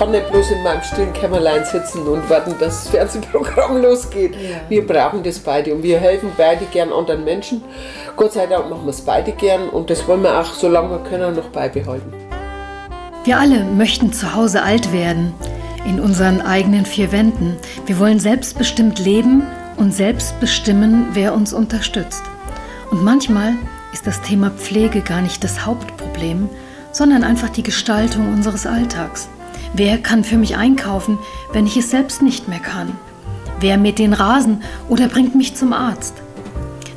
kann nicht bloß in meinem stillen Kämmerlein sitzen und warten, dass das Fernsehprogramm losgeht. Ja. Wir brauchen das beide und wir helfen beide gern anderen Menschen. Gott sei Dank machen wir es beide gern und das wollen wir auch, solange wir können, noch beibehalten. Wir alle möchten zu Hause alt werden, in unseren eigenen vier Wänden. Wir wollen selbstbestimmt leben und selbst bestimmen, wer uns unterstützt. Und manchmal ist das Thema Pflege gar nicht das Hauptproblem, sondern einfach die Gestaltung unseres Alltags. Wer kann für mich einkaufen, wenn ich es selbst nicht mehr kann? Wer mäht den Rasen oder bringt mich zum Arzt?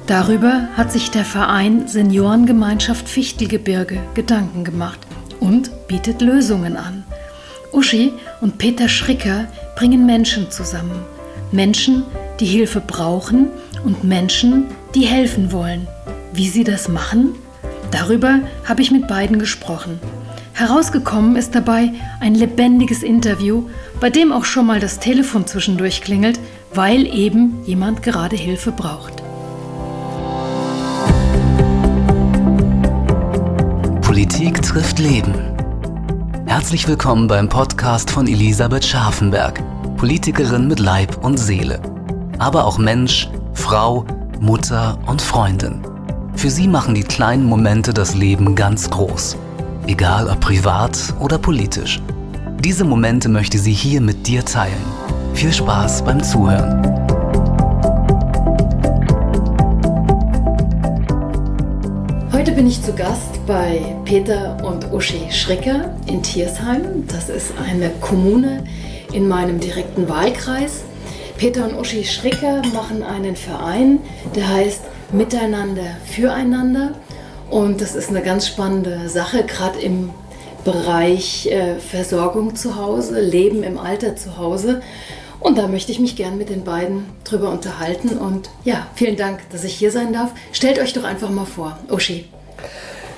Darüber hat sich der Verein Seniorengemeinschaft Fichtelgebirge Gedanken gemacht und bietet Lösungen an. Uschi und Peter Schricker bringen Menschen zusammen. Menschen, die Hilfe brauchen und Menschen, die helfen wollen. Wie sie das machen? Darüber habe ich mit beiden gesprochen. Herausgekommen ist dabei ein lebendiges Interview, bei dem auch schon mal das Telefon zwischendurch klingelt, weil eben jemand gerade Hilfe braucht. Politik trifft Leben. Herzlich willkommen beim Podcast von Elisabeth Scharfenberg, Politikerin mit Leib und Seele, aber auch Mensch, Frau, Mutter und Freundin. Für sie machen die kleinen Momente das Leben ganz groß. Egal ob privat oder politisch. Diese Momente möchte sie hier mit dir teilen. Viel Spaß beim Zuhören. Heute bin ich zu Gast bei Peter und Uschi Schricker in Tiersheim. Das ist eine Kommune in meinem direkten Wahlkreis. Peter und Uschi Schricker machen einen Verein, der heißt Miteinander füreinander. Und das ist eine ganz spannende Sache, gerade im Bereich äh, Versorgung zu Hause, Leben im Alter zu Hause. Und da möchte ich mich gern mit den beiden drüber unterhalten. Und ja, vielen Dank, dass ich hier sein darf. Stellt euch doch einfach mal vor, Uschi.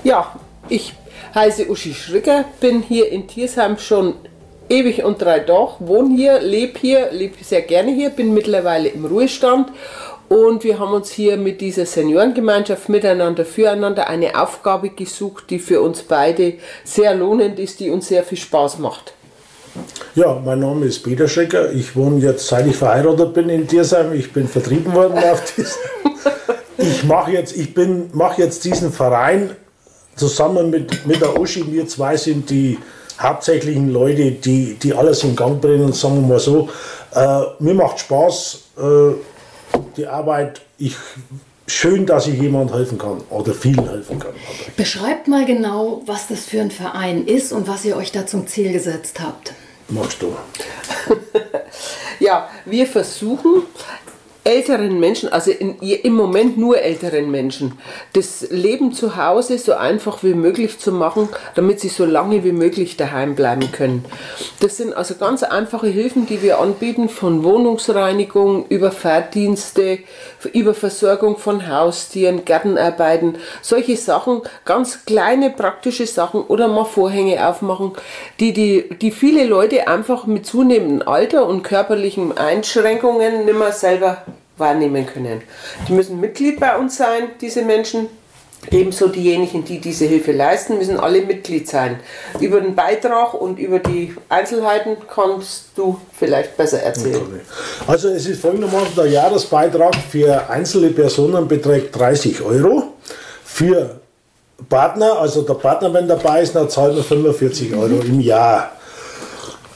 Ja, ich heiße Uschi Schricker, bin hier in Tiersheim schon ewig und drei Tage, wohne hier, lebe hier, lebe sehr gerne hier, bin mittlerweile im Ruhestand und wir haben uns hier mit dieser Seniorengemeinschaft miteinander, füreinander eine Aufgabe gesucht, die für uns beide sehr lohnend ist, die uns sehr viel Spaß macht. Ja, mein Name ist Peter Schrecker. Ich wohne jetzt, seit ich verheiratet bin, in Tiersheim. Ich bin vertrieben worden auf Tiersheim. Ich mache jetzt, ich mache jetzt diesen Verein zusammen mit, mit der Uschi. Wir zwei sind die hauptsächlichen Leute, die, die alles in Gang bringen, sagen wir mal so. Äh, mir macht Spaß. Äh, die Arbeit, ich, schön, dass ich jemand helfen kann oder vielen helfen kann. Beschreibt mal genau, was das für ein Verein ist und was ihr euch da zum Ziel gesetzt habt. Machst du. ja, wir versuchen älteren Menschen, also in, im Moment nur älteren Menschen, das Leben zu Hause so einfach wie möglich zu machen, damit sie so lange wie möglich daheim bleiben können. Das sind also ganz einfache Hilfen, die wir anbieten, von Wohnungsreinigung über Fahrdienste, über Versorgung von Haustieren, Gartenarbeiten, solche Sachen, ganz kleine praktische Sachen oder mal Vorhänge aufmachen, die, die, die viele Leute einfach mit zunehmendem Alter und körperlichen Einschränkungen nicht mehr selber wahrnehmen können. Die müssen Mitglied bei uns sein, diese Menschen. Ebenso diejenigen, die diese Hilfe leisten, müssen alle Mitglied sein. Über den Beitrag und über die Einzelheiten kannst du vielleicht besser erzählen. Also es ist folgendermaßen, der Jahresbeitrag für einzelne Personen beträgt 30 Euro. Für Partner, also der Partner, wenn dabei ist, dann zahlt man 45 Euro im Jahr.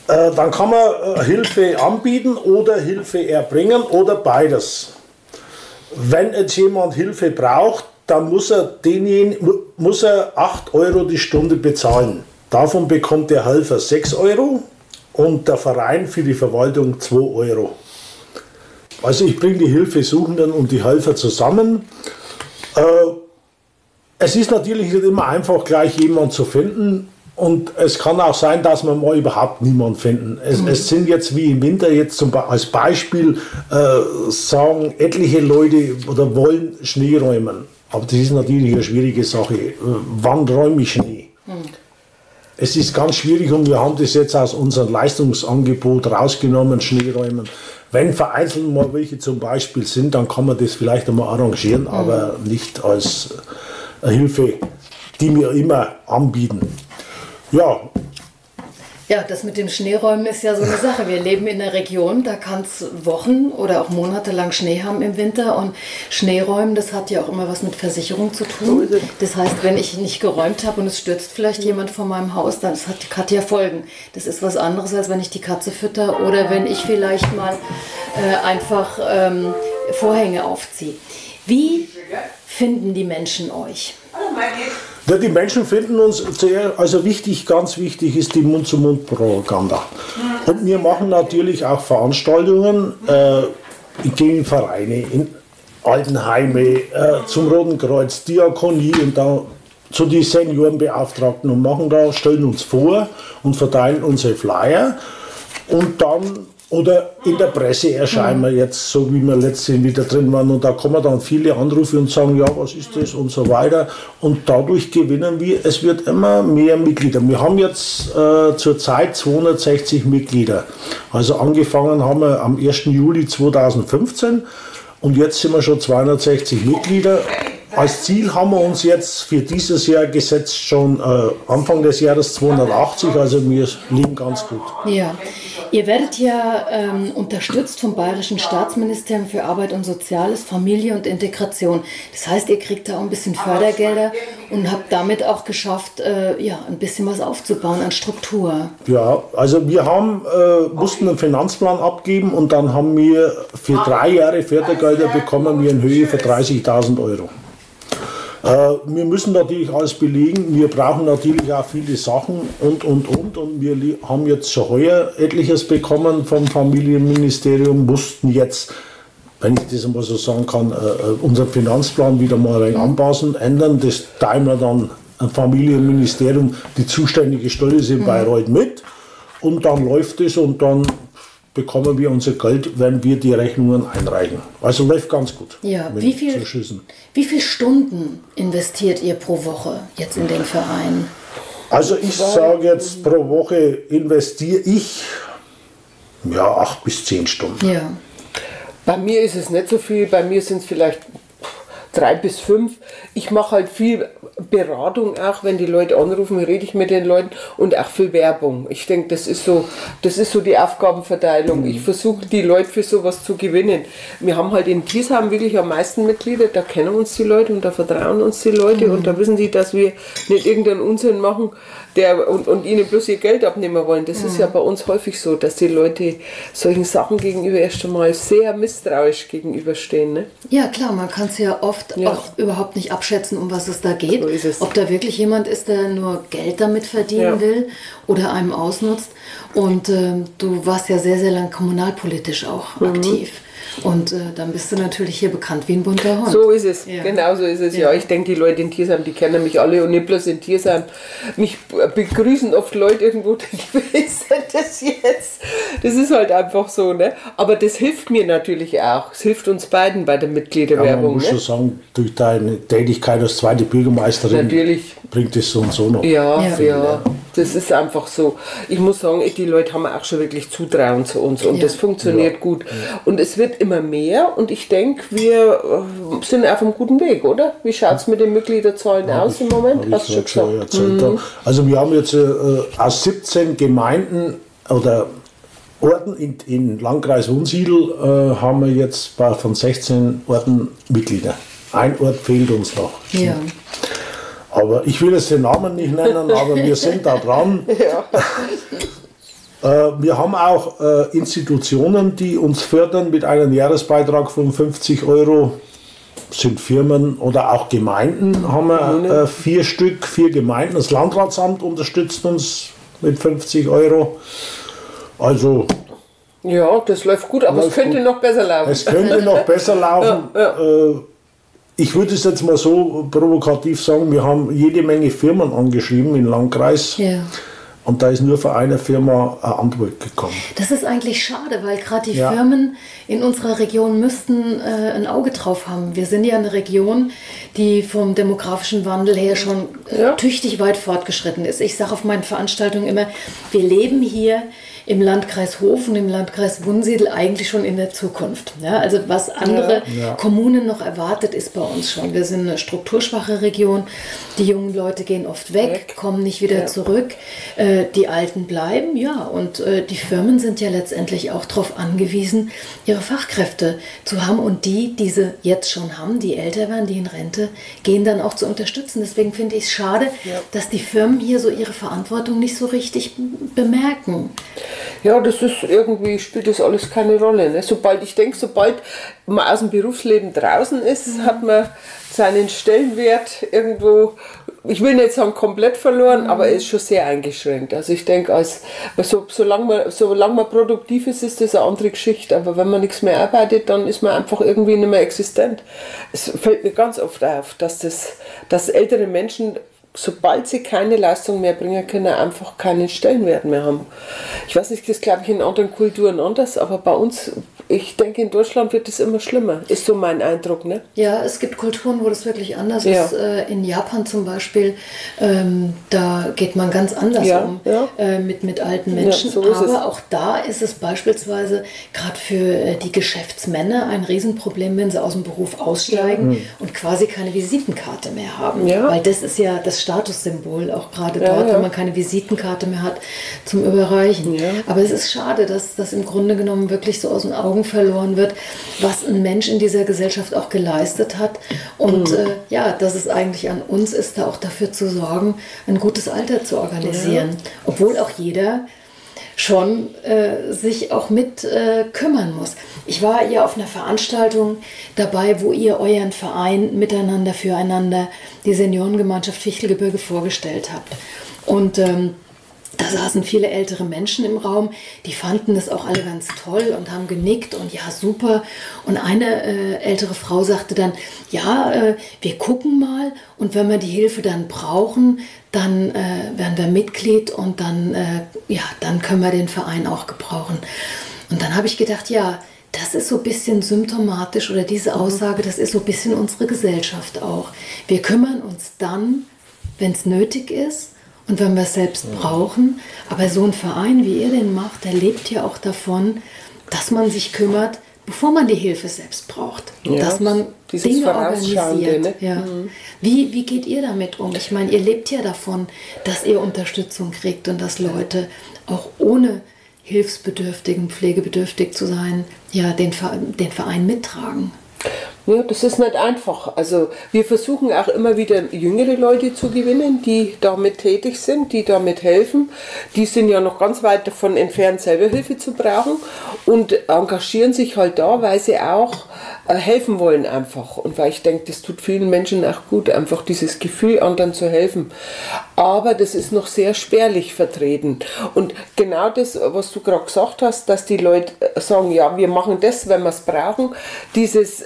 Äh, dann kann man äh, Hilfe anbieten oder Hilfe erbringen oder beides. Wenn jetzt jemand Hilfe braucht, dann muss er, denjenigen, muss er 8 Euro die Stunde bezahlen. Davon bekommt der Helfer 6 Euro und der Verein für die Verwaltung 2 Euro. Also ich bringe die Hilfesuchenden und die Helfer zusammen. Äh, es ist natürlich nicht immer einfach, gleich jemanden zu finden. Und es kann auch sein, dass wir mal überhaupt niemanden finden. Es, mhm. es sind jetzt wie im Winter jetzt zum, als Beispiel äh, sagen etliche Leute oder wollen Schnee räumen. Aber das ist natürlich eine schwierige Sache. Äh, wann räume ich Schnee? Mhm. Es ist ganz schwierig und wir haben das jetzt aus unserem Leistungsangebot rausgenommen, Schneeräumen. Wenn vereinzelt mal welche zum Beispiel sind, dann kann man das vielleicht einmal arrangieren, mhm. aber nicht als Hilfe, die wir immer anbieten. Ja, Ja, das mit dem Schneeräumen ist ja so eine Sache. Wir leben in einer Region, da kann es Wochen oder auch Monate lang Schnee haben im Winter. Und Schneeräumen, das hat ja auch immer was mit Versicherung zu tun. Das heißt, wenn ich nicht geräumt habe und es stürzt vielleicht jemand vor meinem Haus, dann das hat, hat ja Folgen. Das ist was anderes, als wenn ich die Katze fütter oder wenn ich vielleicht mal äh, einfach ähm, Vorhänge aufziehe. Wie finden die Menschen euch? Ja, die Menschen finden uns sehr, also wichtig, ganz wichtig ist die Mund-zu-Mund-Propaganda. Und wir machen natürlich auch Veranstaltungen äh, gegen Vereine, in Altenheime, äh, zum Roten Kreuz, Diakonie und da zu den Seniorenbeauftragten und machen da, stellen uns vor und verteilen unsere Flyer. Und dann oder in der Presse erscheinen wir jetzt, so wie wir letztens wieder drin waren. Und da kommen dann viele Anrufe und sagen, ja, was ist das und so weiter. Und dadurch gewinnen wir, es wird immer mehr Mitglieder. Wir haben jetzt äh, zurzeit 260 Mitglieder. Also angefangen haben wir am 1. Juli 2015 und jetzt sind wir schon 260 Mitglieder. Als Ziel haben wir uns jetzt für dieses Jahr gesetzt, schon äh, Anfang des Jahres 280, also wir liegen ganz gut. Ja, ihr werdet ja ähm, unterstützt vom Bayerischen Staatsministerium für Arbeit und Soziales, Familie und Integration. Das heißt, ihr kriegt da auch ein bisschen Fördergelder und habt damit auch geschafft, äh, ja, ein bisschen was aufzubauen an Struktur. Ja, also wir haben, äh, mussten einen Finanzplan abgeben und dann haben wir für drei Jahre Fördergelder bekommen wir in Höhe von 30.000 Euro. Äh, wir müssen natürlich alles belegen. Wir brauchen natürlich auch viele Sachen und, und, und. Und wir haben jetzt schon heuer etliches bekommen vom Familienministerium, mussten jetzt, wenn ich das einmal so sagen kann, äh, äh, unseren Finanzplan wieder mal ein wenig anpassen, ändern. Das teilen wir dann am Familienministerium, die zuständige Stelle ist in Bayreuth mit. Und dann läuft es und dann bekommen wir unser Geld, wenn wir die Rechnungen einreichen. Also läuft ganz gut. Ja, wie viel, wie viele Stunden investiert ihr pro Woche jetzt in den Verein? Also ich sage jetzt, pro Woche investiere ich ja acht bis zehn Stunden. Ja. Bei mir ist es nicht so viel, bei mir sind es vielleicht drei bis fünf. Ich mache halt viel Beratung auch, wenn die Leute anrufen, rede ich mit den Leuten und auch viel Werbung. Ich denke, das ist so, das ist so die Aufgabenverteilung. Ich versuche die Leute für sowas zu gewinnen. Wir haben halt in Thiesheim wirklich am meisten Mitglieder, da kennen uns die Leute und da vertrauen uns die Leute mhm. und da wissen sie, dass wir nicht irgendeinen Unsinn machen der, und, und ihnen bloß ihr Geld abnehmen wollen. Das mhm. ist ja bei uns häufig so, dass die Leute solchen Sachen gegenüber erst einmal sehr misstrauisch gegenüberstehen. Ne? Ja, klar, man kann es ja oft ja. auch überhaupt nicht abschätzen, um was es da geht. So Ob da wirklich jemand ist, der nur Geld damit verdienen ja. will oder einem ausnutzt. Und äh, du warst ja sehr, sehr lang kommunalpolitisch auch mhm. aktiv. Und äh, dann bist du natürlich hier bekannt wie ein bunter Hund. So ist es, ja. genau so ist es. Ja, ja ich denke, die Leute in Tiersheim, die kennen mich alle und nicht bloß in Tiersheim. Mich begrüßen oft Leute irgendwo, wer ist das jetzt? Das ist halt einfach so, ne? Aber das hilft mir natürlich auch. Es hilft uns beiden bei der Mitgliederwerbung. Ja, man muss ne? schon sagen, durch deine Tätigkeit als zweite Bürgermeisterin natürlich. bringt es so und so noch. Ja, ja. ja. Das ist einfach so. Ich muss sagen, die Leute haben auch schon wirklich Zutrauen zu uns und das funktioniert gut. Und es wird immer mehr und ich denke, wir äh, sind auf einem guten Weg, oder? Wie schaut es mit den Mitgliederzahlen ja, aus im Moment? Hast du schon gesagt? Mhm. Also wir haben jetzt äh, aus 17 Gemeinden oder Orten in, in Landkreis Wunsiedel äh, haben wir jetzt bei, von 16 Orten Mitglieder. Ein Ort fehlt uns noch. Ja. Aber ich will jetzt den Namen nicht nennen, aber wir sind da dran. Ja. Äh, wir haben auch äh, Institutionen, die uns fördern mit einem Jahresbeitrag von 50 Euro. Sind Firmen oder auch Gemeinden, haben wir äh, vier Stück, vier Gemeinden. Das Landratsamt unterstützt uns mit 50 Euro. Also. Ja, das läuft gut, aber läuft es könnte gut. noch besser laufen. Es könnte noch besser laufen. Ja, ja. Ich würde es jetzt mal so provokativ sagen, wir haben jede Menge Firmen angeschrieben im Landkreis. Ja. Und da ist nur für eine Firma eine Antwort gekommen. Das ist eigentlich schade, weil gerade die ja. Firmen in unserer Region müssten äh, ein Auge drauf haben. Wir sind ja eine Region, die vom demografischen Wandel her schon äh, ja. tüchtig weit fortgeschritten ist. Ich sage auf meinen Veranstaltungen immer, wir leben hier im Landkreis Hof und im Landkreis Wunsiedel eigentlich schon in der Zukunft. Ja, also was andere Ja, ja. Kommunen noch erwartet, ist bei uns schon. Wir sind eine strukturschwache Region. Die jungen Leute gehen oft weg, Weg. kommen nicht wieder zurück. Äh, die Alten bleiben, ja. Und äh, die Firmen sind ja letztendlich auch darauf angewiesen, ihre Fachkräfte zu haben. Und die, die sie jetzt schon haben, die älter werden, die in Rente gehen, dann auch zu unterstützen. Deswegen finde ich es schade, dass die Firmen hier so ihre Verantwortung nicht so richtig bemerken. Ja, das ist irgendwie, spielt das alles keine Rolle. Ne? Sobald, ich denke, sobald man aus dem Berufsleben draußen ist, Mhm. hat man seinen Stellenwert irgendwo, ich will nicht sagen komplett verloren, Mhm. aber er ist schon sehr eingeschränkt. Also ich denke, als, so, solange, man, solange man produktiv ist, ist das eine andere Geschichte. Aber wenn man nichts mehr arbeitet, dann ist man einfach irgendwie nicht mehr existent. Es fällt mir ganz oft auf, dass, das, dass ältere Menschen sobald sie keine Leistung mehr bringen können, einfach keinen Stellenwert mehr haben. Ich weiß nicht, das glaube ich in anderen Kulturen anders, aber bei uns, ich denke, in Deutschland wird es immer schlimmer. Ist so mein Eindruck, ne? Ja, es gibt Kulturen, wo das wirklich anders Ja. ist. Äh, In Japan zum Beispiel, ähm, da geht man ganz anders Ja, um ja. Äh, mit, mit alten Menschen. so Aber auch da ist es beispielsweise gerade für äh, die Geschäftsmänner ein Riesenproblem, wenn sie aus dem Beruf aussteigen und quasi keine Visitenkarte mehr haben. Weil das ist ja das Statussymbol, auch gerade dort, wenn man keine Visitenkarte mehr hat zum Überreichen. Aber es ist schade, dass das im Grunde genommen wirklich so aus den Augen verloren wird, was ein Mensch in dieser Gesellschaft auch geleistet hat. Und äh, ja, dass es eigentlich an uns ist, da auch dafür zu sorgen, ein gutes Alter zu organisieren. Obwohl auch jeder schon äh, sich auch mit äh, kümmern muss. Ich war ja auf einer Veranstaltung dabei, wo ihr euren Verein miteinander, füreinander, die Seniorengemeinschaft Fichtelgebirge vorgestellt habt. Und ähm, da saßen viele ältere Menschen im Raum, die fanden das auch alle ganz toll und haben genickt und ja, super. Und eine äh, ältere Frau sagte dann, ja, äh, wir gucken mal und wenn wir die Hilfe dann brauchen, dann äh, werden wir Mitglied und dann, äh, ja, dann können wir den Verein auch gebrauchen. Und dann habe ich gedacht, ja, das ist so ein bisschen symptomatisch oder diese Aussage, das ist so ein bisschen unsere Gesellschaft auch. Wir kümmern uns dann, wenn es nötig ist und wenn wir es selbst brauchen. Aber so ein Verein, wie ihr den macht, der lebt ja auch davon, dass man sich kümmert, bevor man die Hilfe selbst braucht. Ja, dass man Dinge organisiert. ne? Ja. Wie, wie geht ihr damit um? Ich meine, ihr lebt ja davon, dass ihr Unterstützung kriegt und dass Leute auch ohne hilfsbedürftigen, pflegebedürftig zu sein, ja, den, den Verein mittragen. Ja, das ist nicht einfach. Also wir versuchen auch immer wieder jüngere Leute zu gewinnen, die damit tätig sind, die damit helfen. Die sind ja noch ganz weit davon entfernt, selber Hilfe zu brauchen und engagieren sich halt da, weil sie auch äh, helfen wollen einfach. Und weil ich denke, das tut vielen Menschen auch gut, einfach dieses Gefühl, anderen zu helfen. Aber das ist noch sehr spärlich vertreten. Und genau das, was du gerade gesagt hast, dass die Leute äh, sagen, ja, wir machen das, wenn wir es brauchen, dieses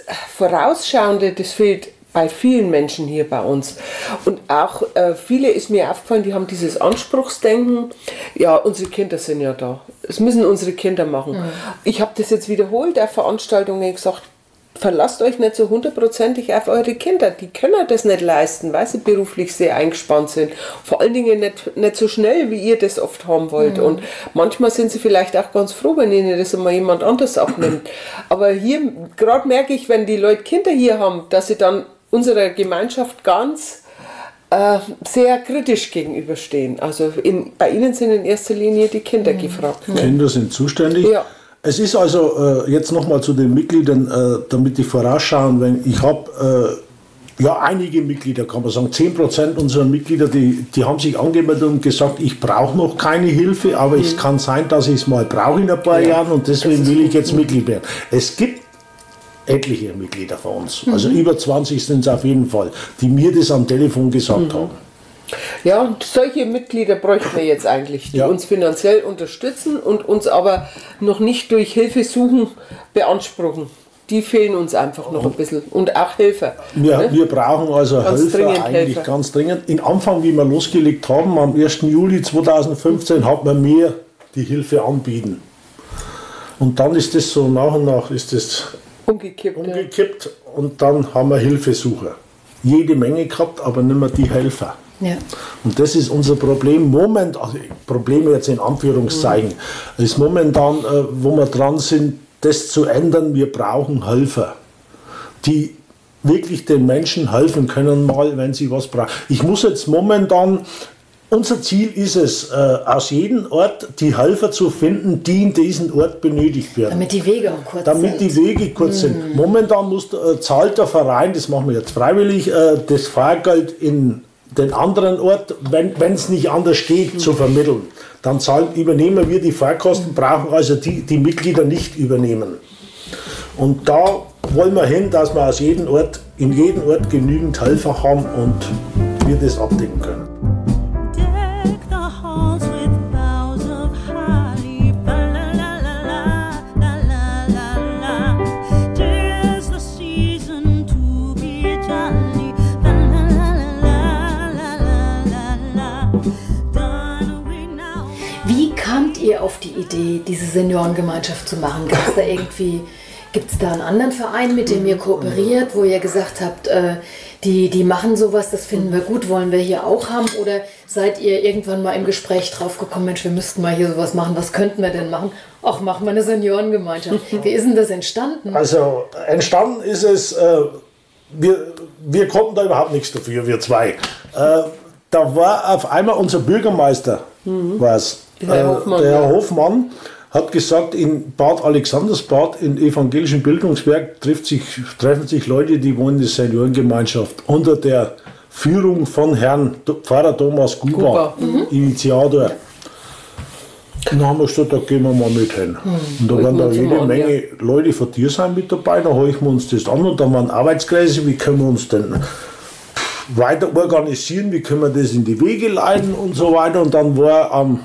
Vorausschauende, das fehlt bei vielen Menschen hier bei uns. Und auch äh, viele ist mir aufgefallen, die haben dieses Anspruchsdenken, ja, unsere Kinder sind ja da. Es müssen unsere Kinder machen. Ich habe das jetzt wiederholt auf Veranstaltungen gesagt, verlasst euch nicht so hundertprozentig auf eure Kinder. Die können das nicht leisten, weil sie beruflich sehr eingespannt sind. Vor allen Dingen nicht, nicht so schnell, wie ihr das oft haben wollt. Und manchmal sind sie vielleicht auch ganz froh, wenn ihnen das einmal jemand anders abnimmt. Aber hier, gerade merke ich, wenn die Leute Kinder hier haben, dass sie dann unserer Gemeinschaft ganz äh, sehr kritisch gegenüberstehen. Also in, bei ihnen sind in erster Linie die Kinder gefragt. Kinder sind zuständig. Ja. Es ist also äh, jetzt nochmal zu den Mitgliedern, äh, damit die vorausschauen, wenn ich habe äh, ja einige Mitglieder, kann man sagen, 10% unserer Mitglieder, die, die haben sich angemeldet und gesagt, ich brauche noch keine Hilfe, aber es kann sein, dass ich es mal brauche in ein paar Jahren und deswegen will ich jetzt Mitglied werden. Es gibt etliche Mitglieder von uns, also über 20 sind es auf jeden Fall, die mir das am Telefon gesagt haben. Ja, und solche Mitglieder bräuchten wir jetzt eigentlich, die Ja. uns finanziell unterstützen und uns aber noch nicht durch Hilfe suchen beanspruchen. Die fehlen uns einfach noch ein bisschen. Und auch Helfer. Wir, ne? wir brauchen also Ganz Helfer eigentlich Helfer. ganz dringend. In Anfang, wie wir losgelegt haben, am 1. Juli 2015, hat man mehr die Hilfe anbieten. Und dann ist das so nach und nach ist das Umgekippt. ja. umgekippt und dann haben wir Hilfesucher. Jede Menge gehabt, aber nicht mehr die Helfer. Ja. Und das ist unser Problem momentan, also Problem jetzt in Anführungszeichen, mhm. ist momentan, äh, wo wir dran sind, das zu ändern. Wir brauchen Helfer, die wirklich den Menschen helfen können, mal, wenn sie was brauchen. Ich muss jetzt momentan unser Ziel ist es, äh, aus jedem Ort die Helfer zu finden, die in diesem Ort benötigt werden. Damit die Wege auch kurz Damit sind. die Wege kurz mhm. sind. Momentan muss, äh, zahlt der Verein, das machen wir jetzt freiwillig, äh, das Fahrgeld in den anderen Ort, wenn es nicht anders geht, zu vermitteln. Dann zahlen, übernehmen wir die Fahrkosten, brauchen also die, die Mitglieder nicht übernehmen. Und da wollen wir hin, dass wir aus jedem Ort, in jedem Ort genügend Helfer haben und wir das abdecken können. Idee, diese Seniorengemeinschaft zu machen? Gab es da irgendwie, gibt es da einen anderen Verein, mit dem ihr kooperiert, wo ihr gesagt habt, äh, die, die machen sowas, das finden wir gut, wollen wir hier auch haben? Oder seid ihr irgendwann mal im Gespräch drauf gekommen, Mensch, wir müssten mal hier sowas machen, was könnten wir denn machen? Ach, machen wir eine Seniorengemeinschaft. Wie ist denn das entstanden? Also entstanden ist es, äh, wir, wir konnten da überhaupt nichts dafür, wir zwei. Äh, da war auf einmal unser Bürgermeister, mhm. der, Herr Hofmann, der Herr Hofmann hat gesagt, in Bad Alexandersbad, in evangelischen Bildungswerk, sich, treffen sich Leute, die wollen die Seniorengemeinschaft unter der Führung von Herrn Pfarrer Thomas Guba. Mhm. Initiator. Und dann haben wir gesagt, da gehen wir mal mit hin. Mhm. Und da waren da jede an, Menge ja. Leute von dir sein mit dabei, da horchen wir uns das an und da waren Arbeitskreise, wie können wir uns denn weiter organisieren, wie können wir das in die Wege leiten und so weiter. Und dann war am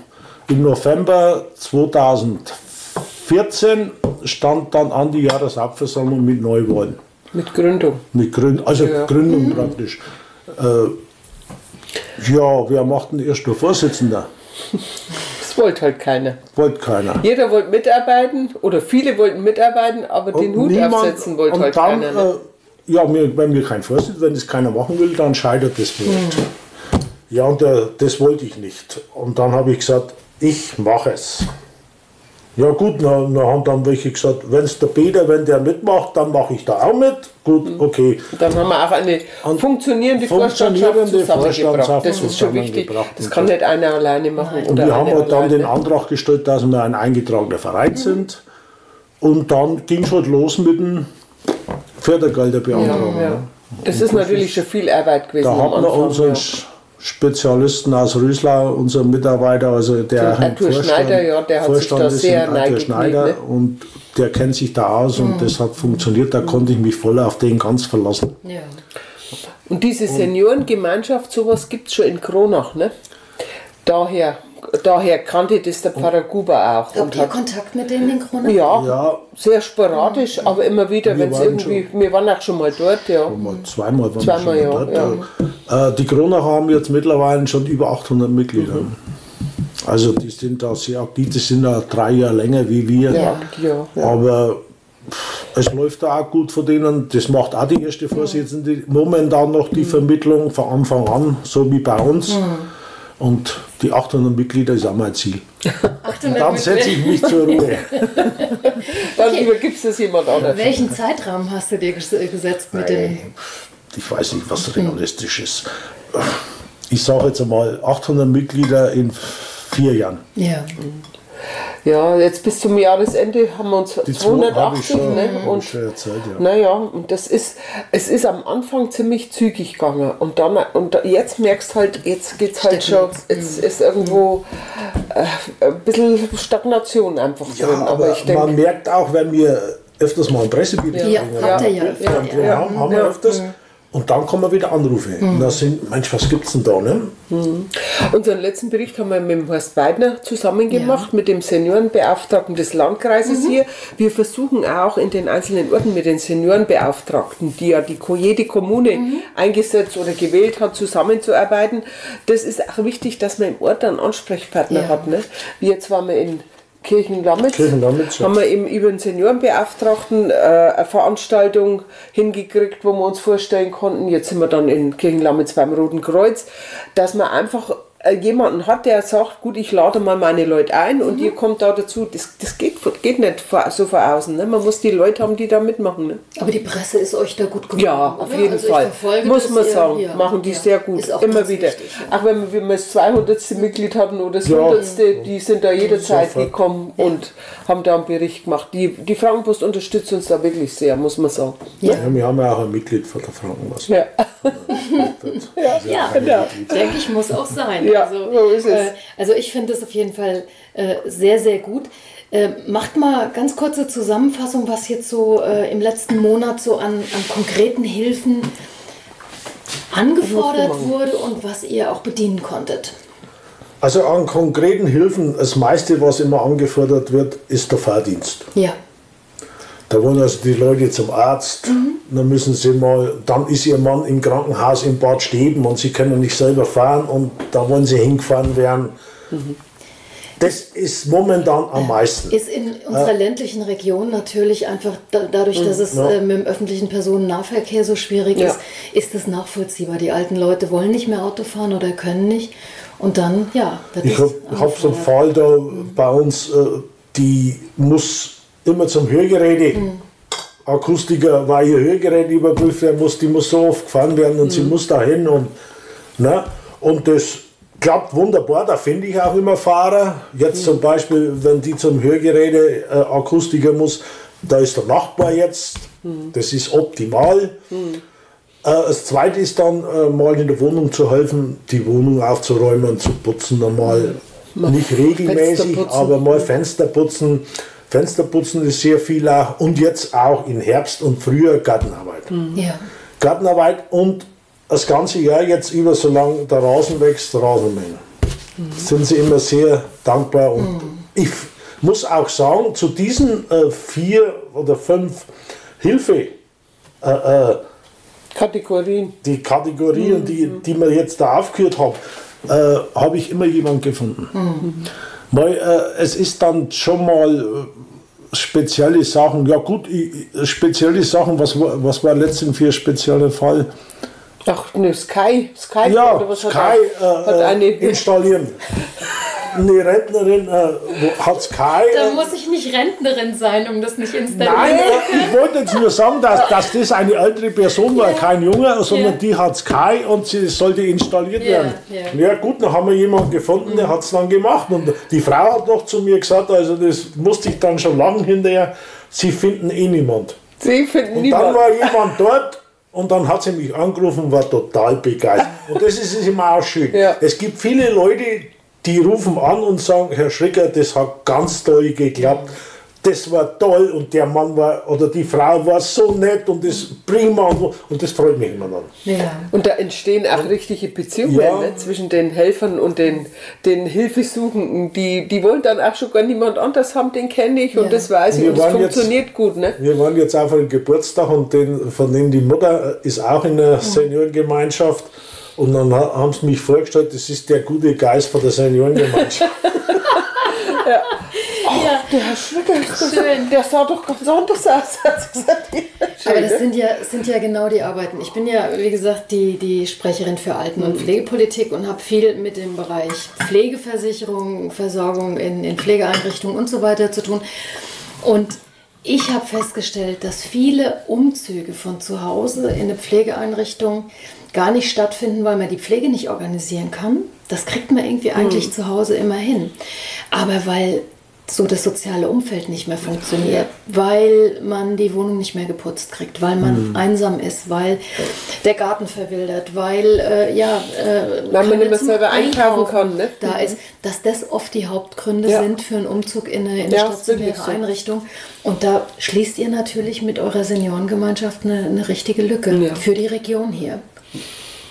im November 2014 stand dann an die Jahreshauptversammlung mit Neuwahlen. Mit Gründung. Mit Gründ also ja. Gründung mhm. praktisch. Äh, ja, wer macht denn erst nur Vorsitzender? Das wollte halt keiner. Wollte keiner. Jeder wollte mitarbeiten oder viele wollten mitarbeiten, aber und den Hut niemand, absetzen wollte halt dann, keiner. Ne? Äh, ja, wenn wir kein Vorsitzender, wenn das keiner machen will, dann scheitert das Projekt. Mhm. Ja, und äh, das wollte ich nicht. Und dann habe ich gesagt, ich mache es. Ja gut, dann haben dann welche gesagt, wenn es der Peter, wenn der mitmacht, dann mache ich da auch mit. Gut, mhm. okay. Dann haben wir auch eine funktionierende, funktionierende Vorstandschaft Das ist schon wichtig. Das kann nicht einer alleine machen. Und wir haben halt dann den Antrag gestellt, dass wir ein eingetragener Verein mhm. sind. Und dann ging es halt los mit dem Fördergelder beantragen. Ja, ja. Das ist natürlich schon viel Arbeit gewesen. Da haben wir unseren ja. Spezialisten aus Rüslau, unser Mitarbeiter, also der Arthur Vorstand, Schneider, ja, der hat Vorstand sich da sehr Arthur Schneider ne? und der kennt sich da aus mhm. und das hat funktioniert, da mhm. konnte ich mich voll auf den ganz verlassen. Ja. Und diese Seniorengemeinschaft, sowas gibt es schon in Kronach, ne? Daher daher kannte das der Pfarrer Guber auch. Habt ihr hat, Kontakt mit denen in Kronach? Ja, ja, sehr sporadisch, aber immer wieder, wenn es irgendwie, schon, wir waren auch schon mal dort, ja. Mal, zweimal waren zweimal, wir schon ja, dort. Ja. Äh, die Kronacher haben jetzt mittlerweile schon über 800 Mitglieder. Mhm. Also die sind da sehr aktiv, die sind da drei Jahre länger wie wir. Ja, ja, ja. Aber es läuft da auch gut von denen. Das macht auch die erste Vorsitzende. Momentan noch die mhm. Vermittlung von Anfang an, so wie bei uns. Mhm. Und die 800 Mitglieder ist auch mein Ziel. dann setze ich mich zur Ruhe. dann okay. übergibst du es jemand anderem. Welchen Zeitraum hast du dir gesetzt mit dem? Ich weiß nicht, was realistisch ist. Ich sage jetzt einmal 800 Mitglieder in vier Jahren. Ja. Ja, jetzt bis zum Jahresende haben wir uns Die 280. Schon, ne? und, Zeit, ja. Naja, und das ist, es ist am Anfang ziemlich zügig gegangen. Und dann und jetzt merkst halt, jetzt geht es halt schon, jetzt ist irgendwo äh, ein bisschen Stagnation einfach ja, drin. Aber, aber ich denk, man merkt auch, wenn wir öfters mal ein Pressebericht ja, ja, ja, ja, ja, ja, haben, haben wir öfters. Und dann kommen wieder Anrufe. Mhm. Und da sind, Mensch, was gibt es denn da? Ne? Mhm. Unseren letzten Bericht haben wir mit dem Horst Weidner zusammen gemacht, ja. mit dem Seniorenbeauftragten des Landkreises mhm. hier. Wir versuchen auch in den einzelnen Orten mit den Seniorenbeauftragten, die ja die, jede Kommune mhm. eingesetzt oder gewählt hat, zusammenzuarbeiten. Das ist auch wichtig, dass man im Ort einen Ansprechpartner ja. hat. Ne? Wie jetzt waren wir in Kirchenlamitz, Kirchenlamitz, ja. haben wir eben über den Seniorenbeauftragten äh, eine Veranstaltung hingekriegt, wo wir uns vorstellen konnten. Jetzt sind wir dann in Kirchenlamitz beim Roten Kreuz, dass man einfach jemanden hat, der sagt, gut, ich lade mal meine Leute ein und ihr kommt da dazu. Das, das geht, geht nicht so von außen. Ne? Man muss die Leute haben, die da mitmachen. Ne? Aber die Presse ist euch da gut genug. Ja, auf oder? jeden Also Fall. verfolge Muss man ja, sagen, ja, machen die ja. sehr gut. Ist auch Immer wieder. wichtig, ja. Auch wenn wir, das 200. Mitglied hatten oder das Ja. 100. die sind da jederzeit gekommen und haben da einen Bericht gemacht. Die, die Frankenpost unterstützt uns da wirklich sehr, muss man sagen. Ja, wir haben ja auch ein Mitglied von der Frankenpost. Ja, Ja, genau. denke ich, muss auch sein. Ja, also, so ist es. Äh, also ich finde es auf jeden Fall äh, sehr, sehr gut. Äh, macht mal ganz kurze Zusammenfassung, was jetzt so äh, im letzten Monat so an, an konkreten Hilfen angefordert wurde und was ihr auch bedienen konntet. Also an konkreten Hilfen, das meiste, was immer angefordert wird, ist der Fahrdienst. Ja. Da wollen also die Leute zum Arzt, dann müssen sie mal, dann ist ihr Mann im Krankenhaus in Bad Steben und sie können nicht selber fahren und da wollen sie hingefahren werden. Das ist momentan am meisten. Ist in unserer ländlichen Region natürlich einfach da, dadurch, dass es Ja. äh, mit dem öffentlichen Personennahverkehr so schwierig Ja. ist, ist es nachvollziehbar. Die alten Leute wollen nicht mehr Auto fahren oder können nicht. Und dann, ja, Ich es habe hab so einen Fall da bei uns, äh, die muss immer zum Hörgeräte. Akustiker, weil ihr Hörgerät überprüft werden muss, die muss so oft gefahren werden und sie muss da hin und, ne? und das klappt wunderbar, da finde ich auch immer Fahrer. Jetzt zum Beispiel, wenn die zum Hörgeräte äh, Akustiker muss, da ist der Nachbar jetzt, das ist optimal. Äh, Das zweite ist dann, äh, mal in der Wohnung zu helfen, die Wohnung aufzuräumen und zu putzen. Einmal nicht regelmäßig, aber mal Fenster putzen. Fenster putzen ist sehr viel auch. Und jetzt auch im Herbst und Frühjahr Gartenarbeit. Ja. Gartenarbeit und das ganze Jahr jetzt über, solange der Rasen wächst, Rasenmähen. Sind sie immer sehr dankbar. Und ich muss auch sagen, zu diesen äh, vier oder fünf Hilfe, äh, äh, Kategorien. die Kategorien, die, die wir jetzt da aufgeführt haben, äh, habe ich immer jemand gefunden. Weil äh, es ist dann schon mal äh, spezielle Sachen, ja gut, ich, spezielle Sachen, was, war- was war letztens für ein spezieller Fall? Ach, ne, Sky. Sky, Ja, oder was Sky hat, er- hat äh, eine. äh, installieren. Eine Rentnerin äh, hat Sky. Da äh, muss ich nicht Rentnerin sein, um das nicht installieren Nein, zu können. ich wollte jetzt nur sagen, dass, dass das eine ältere Person war, kein Junge, sondern Ja. die hat Sky und sie sollte installiert Ja, werden. ja. Ja. gut, dann haben wir jemanden gefunden, der hat es dann gemacht. Und die Frau hat noch zu mir gesagt, also das musste ich dann schon lange hinterher, sie finden eh niemand. Sie finden Und niemand. dann war jemand dort und dann hat sie mich angerufen und war total begeistert. Und das ist immer auch schön. Ja. Es gibt viele Leute, die rufen an und sagen, Herr Schricker, das hat ganz toll geklappt. Das war toll und der Mann war oder die Frau war so nett und das prima und, und das freut mich immer dann. Ja. Und da entstehen auch richtige Beziehungen Ja. ne, zwischen den Helfern und den, den Hilfesuchenden. Die, die wollen dann auch schon gar niemand anders haben, den kenne ich Ja. und das weiß ich Wir und es waren jetzt- funktioniert gut. Ne? Wir waren jetzt auf einem Geburtstag und den, von dem die Mutter ist auch in der Seniorengemeinschaft. Und dann ha- haben sie mich vorgestellt, das ist der gute Geist von der Seniorengemeinschaft. ja. Der Herr Schön. der sah doch ganz anders aus. Sie gesagt. Aber das ne? sind ja, sind ja genau die Arbeiten. Ich bin ja, wie gesagt, die, die Sprecherin für Alten- und Pflegepolitik und habe viel mit dem Bereich Pflegeversicherung, Versorgung in, in Pflegeeinrichtungen und so weiter zu tun. Und ich habe festgestellt, dass viele Umzüge von zu Hause in eine Pflegeeinrichtung gar nicht stattfinden, weil man die Pflege nicht organisieren kann. Das kriegt man irgendwie eigentlich zu Hause immer hin. Aber weil so das soziale Umfeld nicht mehr funktioniert, weil man die Wohnung nicht mehr geputzt kriegt, weil man einsam ist, weil der Garten verwildert, weil äh, ja, äh, Weil man nicht mehr selber einkaufen kann, ne? Da ist, dass das oft die Hauptgründe Ja. sind für einen Umzug in eine, in eine Ja, stationäre. Einrichtung. Und da schließt ihr natürlich mit eurer Seniorengemeinschaft eine, eine richtige Lücke Ja. für die Region hier.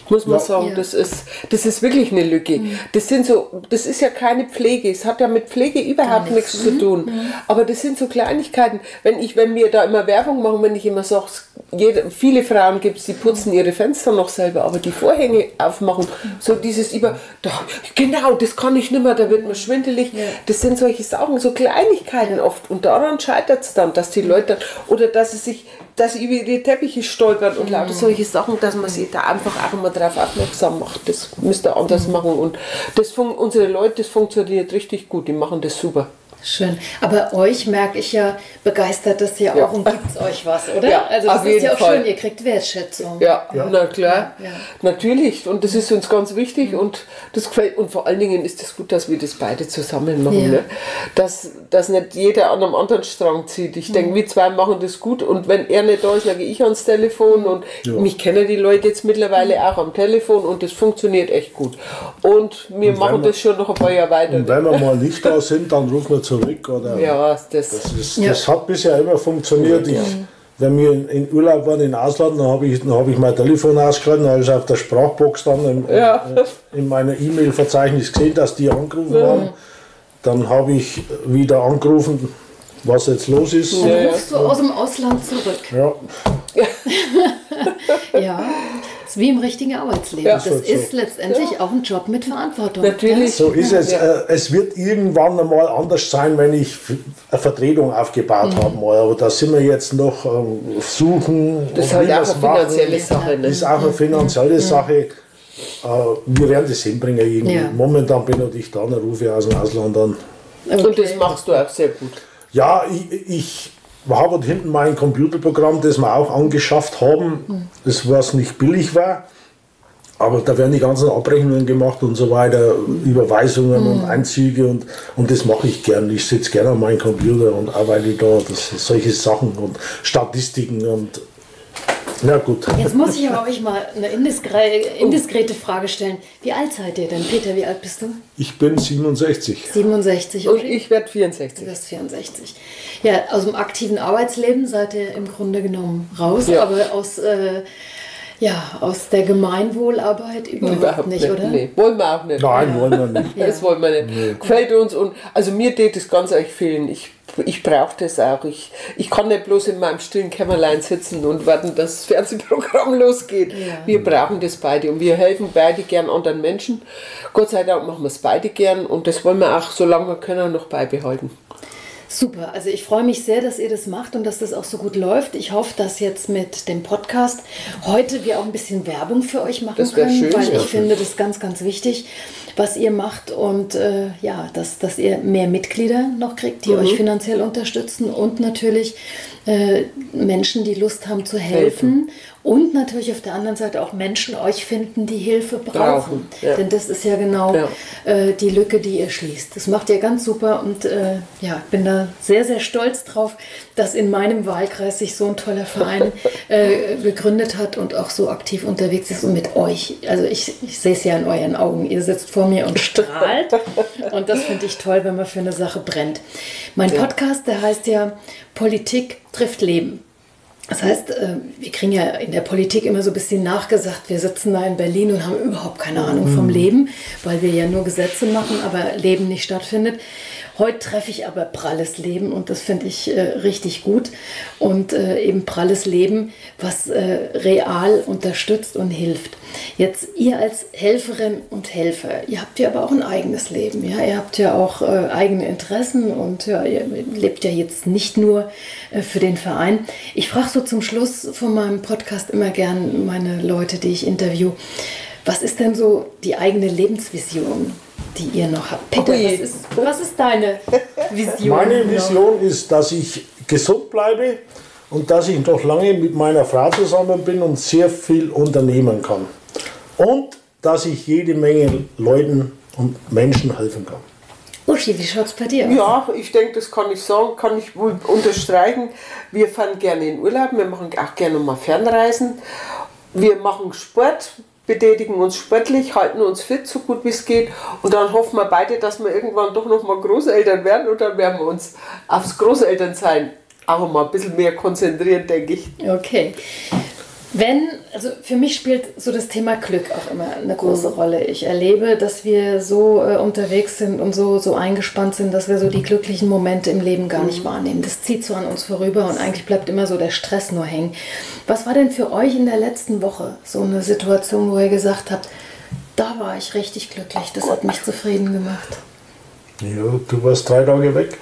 Muss man Ja. sagen. Ja. Das, ist, das ist wirklich eine Lücke. Das sind so, das ist ja keine Pflege. Es hat ja mit Pflege überhaupt nichts zu tun. Aber das sind so Kleinigkeiten. Wenn ich, wenn wir da immer Werbung machen, wenn ich immer sage, jede, viele Frauen gibt es, die putzen ihre Fenster noch selber, aber die Vorhänge aufmachen, so dieses über, da, genau, das kann ich nicht mehr, da wird man schwindelig. Das sind solche Sachen, so Kleinigkeiten oft. Und daran scheitert es dann, dass die Leute dann, oder dass sie sich, dass sie über die Teppiche stolpern und lauter solche Sachen, dass man sich da einfach auch immer darauf aufmerksam macht. Das müsst ihr anders machen. Und das fun unsere Leute, das funktioniert richtig gut, die machen das super. Schön. Aber euch merke ich ja, begeistert das ja auch Ja. und gibt's euch was, oder? Ja, also das auf ist jeden ja auch Fall. schön, ihr kriegt Wertschätzung. Ja, na klar, Ja, ja. natürlich. Und das ist uns ganz wichtig und das gefällt. Und vor allen Dingen ist es gut, dass wir das beide zusammen machen. Ja. Ne? Dass, dass nicht jeder an einem anderen Strang zieht. Ich Mhm. denke, wir zwei machen das gut und wenn er nicht da ist, dann gehe ich ans Telefon und mich kennen die Leute jetzt mittlerweile Mhm. auch am Telefon und das funktioniert echt gut. Und wir Und machen wir- das schon noch ein paar Jahre weiter. Und wenn wir mal nicht da sind, dann rufen wir zurück. Oder ja, das, das, ist, Ja. das hat bisher immer funktioniert. Ich, wenn wir in, Urlaub waren in Ausland, dann habe ich, dann hab ich mein Telefon ausgehalten, dann habe ich auf der Sprachbox dann in, Ja. in, in meiner E-Mail-Verzeichnis gesehen, dass die angerufen haben. Dann habe ich wieder angerufen, was jetzt los ist. Dann Ja, ja. rufst du aus dem Ausland zurück. Ja, Ja, das ist wie im richtigen Arbeitsleben. Ja. das So, so. ist letztendlich auch ein Job mit Verantwortung. Natürlich. so ist es. Ja. Äh, es wird irgendwann einmal anders sein, wenn ich eine Vertretung aufgebaut Mhm. habe. Aber da sind wir jetzt noch suchen. Das ist halt auch eine machen. finanzielle Sache. Ne? Das ist auch eine finanzielle Sache. Äh, wir werden das hinbringen irgendwie. Ja. Momentan bin ich da, dann rufe ich aus dem Ausland an. Und das machst du auch sehr gut. Ja, ich, ich habe dort hinten mein Computerprogramm, das wir auch angeschafft haben, das was nicht billig war. Aber da werden die ganzen Abrechnungen gemacht und so weiter, Überweisungen und Einzüge und, und das mache ich gern. Ich sitze gerne an meinem Computer und arbeite da, das, solche Sachen und Statistiken und na gut. Jetzt muss ich aber euch mal eine indiskre indiskrete Frage stellen. Wie alt seid ihr denn? Peter, wie alt bist du? Ich bin 67. 67 Und Uschi? ich werde Du 64. bist 64. Ja, aus dem aktiven Arbeitsleben seid ihr im Grunde genommen raus, Ja. aber aus, äh, ja, aus der Gemeinwohlarbeit überhaupt, nicht, oder? Nee, wollen wir auch nicht. Nein, wollen wir nicht. Das wollen wir nicht. Gefällt uns und also mir tät das ganz euch fehlen. Ich, ich brauche das auch. Ich, ich kann nicht bloß in meinem stillen Kämmerlein sitzen und warten, dass das Fernsehprogramm losgeht. Ja. Wir brauchen das beide und wir helfen beide gern anderen Menschen. Gott sei Dank machen wir es beide gern und das wollen wir auch, solange wir können, noch beibehalten. Super, also ich freue mich sehr, dass ihr das macht und dass das auch so gut läuft. Ich hoffe, dass jetzt mit dem Podcast heute wir auch ein bisschen Werbung für euch machen können, schön, weil ich finde das ganz, ganz wichtig, was ihr macht und äh, ja, dass, dass ihr mehr Mitglieder noch kriegt, Mhm. die euch finanziell unterstützen und natürlich äh, Menschen, die Lust haben zu helfen. Und natürlich auf der anderen Seite auch Menschen euch finden, die Hilfe brauchen. Brauchen, ja. Denn das ist ja genau Ja. äh, die Lücke, die ihr schließt. Das macht ihr ganz super und äh, ja, ich bin da sehr, sehr stolz drauf, dass in meinem Wahlkreis sich so ein toller Verein äh, gegründet hat und auch so aktiv unterwegs ist und mit euch. Also ich, ich sehe es ja in euren Augen. Ihr sitzt vor mir und strahlt und das finde ich toll, wenn man für eine Sache brennt. Mein Podcast, der heißt ja Politik trifft Leben. Das heißt, äh, wir kriegen ja in der Politik immer so ein bisschen nachgesagt, wir sitzen da in Berlin und haben überhaupt keine Ahnung vom Leben, weil wir ja nur Gesetze machen, aber Leben nicht stattfindet. Heute treffe ich aber pralles Leben und das finde ich äh, richtig gut. Und äh, eben pralles Leben, was äh, real unterstützt und hilft. Jetzt ihr als Helferin und Helfer, ihr habt ja aber auch ein eigenes Leben. Ja? Ihr habt ja auch äh, eigene Interessen und ja, ihr lebt ja jetzt nicht nur äh, für den Verein. Ich frage so zum Schluss von meinem Podcast immer gern meine Leute, die ich interview, was ist denn so die eigene Lebensvision, die ihr noch habt? Peter, was ist, was ist deine Vision? Meine noch? Vision ist, dass ich gesund bleibe und dass ich noch lange mit meiner Frau zusammen bin und sehr viel unternehmen kann. Und dass ich jede Menge Leuten und Menschen helfen kann. Uschi, wie schaut es bei dir aus? Ja, ich denke, das kann ich sagen, kann ich wohl unterstreichen. Wir fahren gerne in Urlaub, wir machen auch gerne mal Fernreisen. Wir machen Sport, betätigen uns sportlich, halten uns fit, so gut wie es geht. Und dann hoffen wir beide, dass wir irgendwann doch noch mal Großeltern werden und dann werden wir uns aufs Großelternsein auch mal ein bisschen mehr konzentrieren, denke ich. Okay. Wenn Also für mich spielt so das Thema Glück auch immer eine große Rolle. Ich erlebe, dass wir so äh, unterwegs sind und so, so eingespannt sind, dass wir so die glücklichen Momente im Leben gar nicht wahrnehmen. Das zieht so an uns vorüber und eigentlich bleibt immer so der Stress nur hängen. Was war denn für euch in der letzten Woche so eine Situation, wo ihr gesagt habt, da war ich richtig glücklich, das hat mich zufrieden gemacht? Ja, du warst drei Tage weg.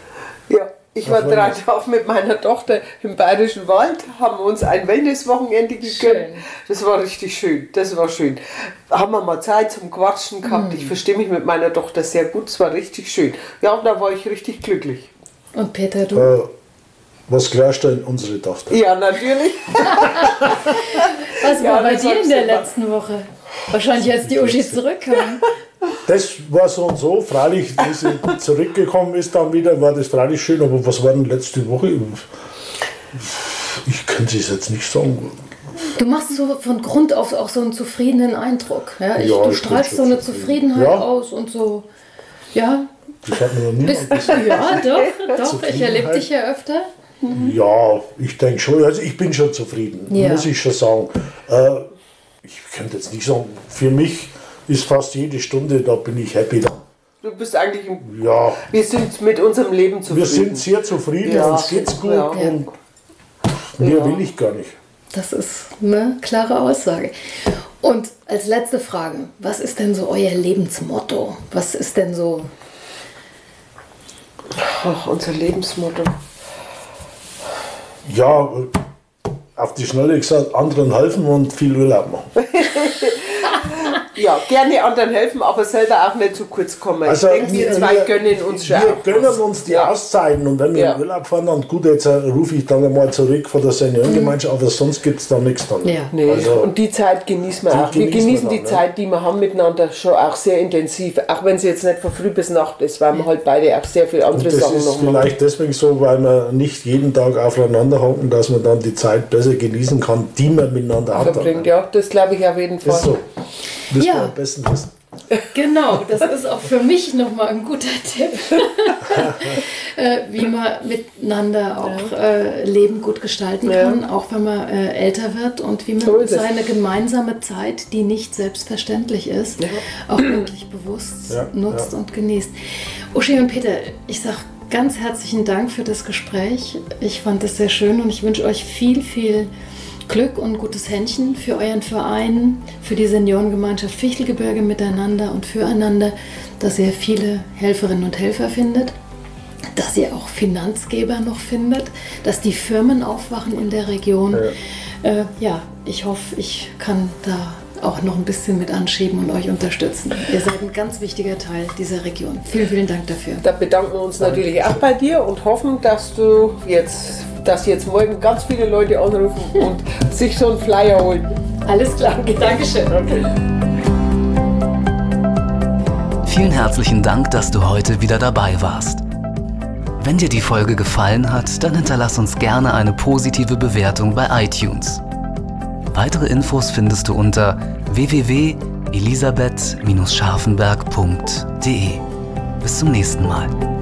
Ja, ich war drei? Tage mit meiner Tochter im Bayerischen Wald, haben uns ein Wellnesswochenende gegönnt. Schön. Das war richtig schön, das war schön. Haben wir mal Zeit zum Quatschen gehabt. Hm. Ich verstehe mich mit meiner Tochter sehr gut, es war richtig schön. Ja, und da war ich richtig glücklich. Und Peter, du? Äh, was klärst du in unsere Tochter? Ja, natürlich. Was ja, war bei das dir in der letzten Woche? Wahrscheinlich, als die Uschi zurückkam. Das war so und so. Freilich, als sie zurückgekommen ist, dann wieder, war das freilich schön. Aber was war denn letzte Woche? Ich könnte es jetzt nicht sagen. Du machst so von Grund auf auch so einen zufriedenen Eindruck. Ja? Ich, Ja, du strahlst so eine zufrieden. Zufriedenheit Ja. aus und so. Ja, Das hat mir noch niemand bist, ja doch, doch. Ich erlebe dich ja öfter. Ja, ich denke schon. Also ich bin schon zufrieden, Ja. muss ich schon sagen. Äh, ich könnte jetzt nicht sagen, für mich ist fast jede Stunde, da bin ich happy. Da. Du bist eigentlich, im- Ja, wir sind mit unserem Leben zufrieden. wir sind sehr zufrieden, Ja. uns geht's gut Ja. und mehr will ich gar nicht. Das ist eine klare Aussage. Und als letzte Frage, was ist denn so euer Lebensmotto? Was ist denn so Ach, unser Lebensmotto. Ja, auf die Schnelle gesagt, anderen helfen und viel Urlaub machen. Ja, gerne anderen helfen, aber selber auch nicht zu kurz kommen. Also, ich denke, wir zwei gönnen uns schon Wir auch gönnen was. uns die Auszeiten und wenn wir Ja. in Urlaub fahren, dann gut, jetzt äh, rufe ich dann einmal zurück von der Seniorengemeinschaft, aber sonst gibt es da nichts dann. Ja. Nee, Also, und die Zeit genießen wir die auch. Wir genießen genießen wir die dann, ne? Zeit, die wir haben miteinander, schon auch sehr intensiv. Auch wenn sie jetzt nicht von früh bis Nacht ist, weil wir halt beide auch sehr viele andere das Sachen ist noch machen. vielleicht deswegen so, weil wir nicht jeden Tag aufeinander hocken, dass man dann die Zeit besser genießen kann, die man miteinander hat. verbringt. Ja, das glaube ich auf jeden Fall. Ist so. Das Ja. wir am besten wissen. Genau, das ist auch für mich nochmal ein guter Tipp, äh, wie man miteinander auch äh, Leben gut gestalten Ja. kann, auch wenn man äh, älter wird und wie man So seine gemeinsame Zeit, die nicht selbstverständlich ist, auch wirklich bewusst Ja, nutzt ja. und genießt. Uschi und Peter, ich sage ganz herzlichen Dank für das Gespräch. Ich fand es sehr schön und ich wünsche euch viel, viel Glück und gutes Händchen für euren Verein, für die Seniorengemeinschaft Fichtelgebirge miteinander und füreinander, dass ihr viele Helferinnen und Helfer findet, dass ihr auch Finanzgeber noch findet, dass die Firmen aufwachen in der Region. Ja, äh, ja ich hoffe, ich kann da auch noch ein bisschen mit anschieben und euch unterstützen. Ihr seid ein ganz wichtiger Teil dieser Region. Vielen, vielen Dank dafür. Da bedanken wir uns natürlich auch bei dir und hoffen, dass du jetzt, dass jetzt morgen ganz viele Leute anrufen und sich so einen Flyer holen. Alles klar, Dankeschön. Vielen herzlichen Dank, dass du heute wieder dabei warst. Wenn dir die Folge gefallen hat, dann hinterlass uns gerne eine positive Bewertung bei iTunes. Weitere Infos findest du unter www.elisabeth-scharfenberg.de. Bis zum nächsten Mal.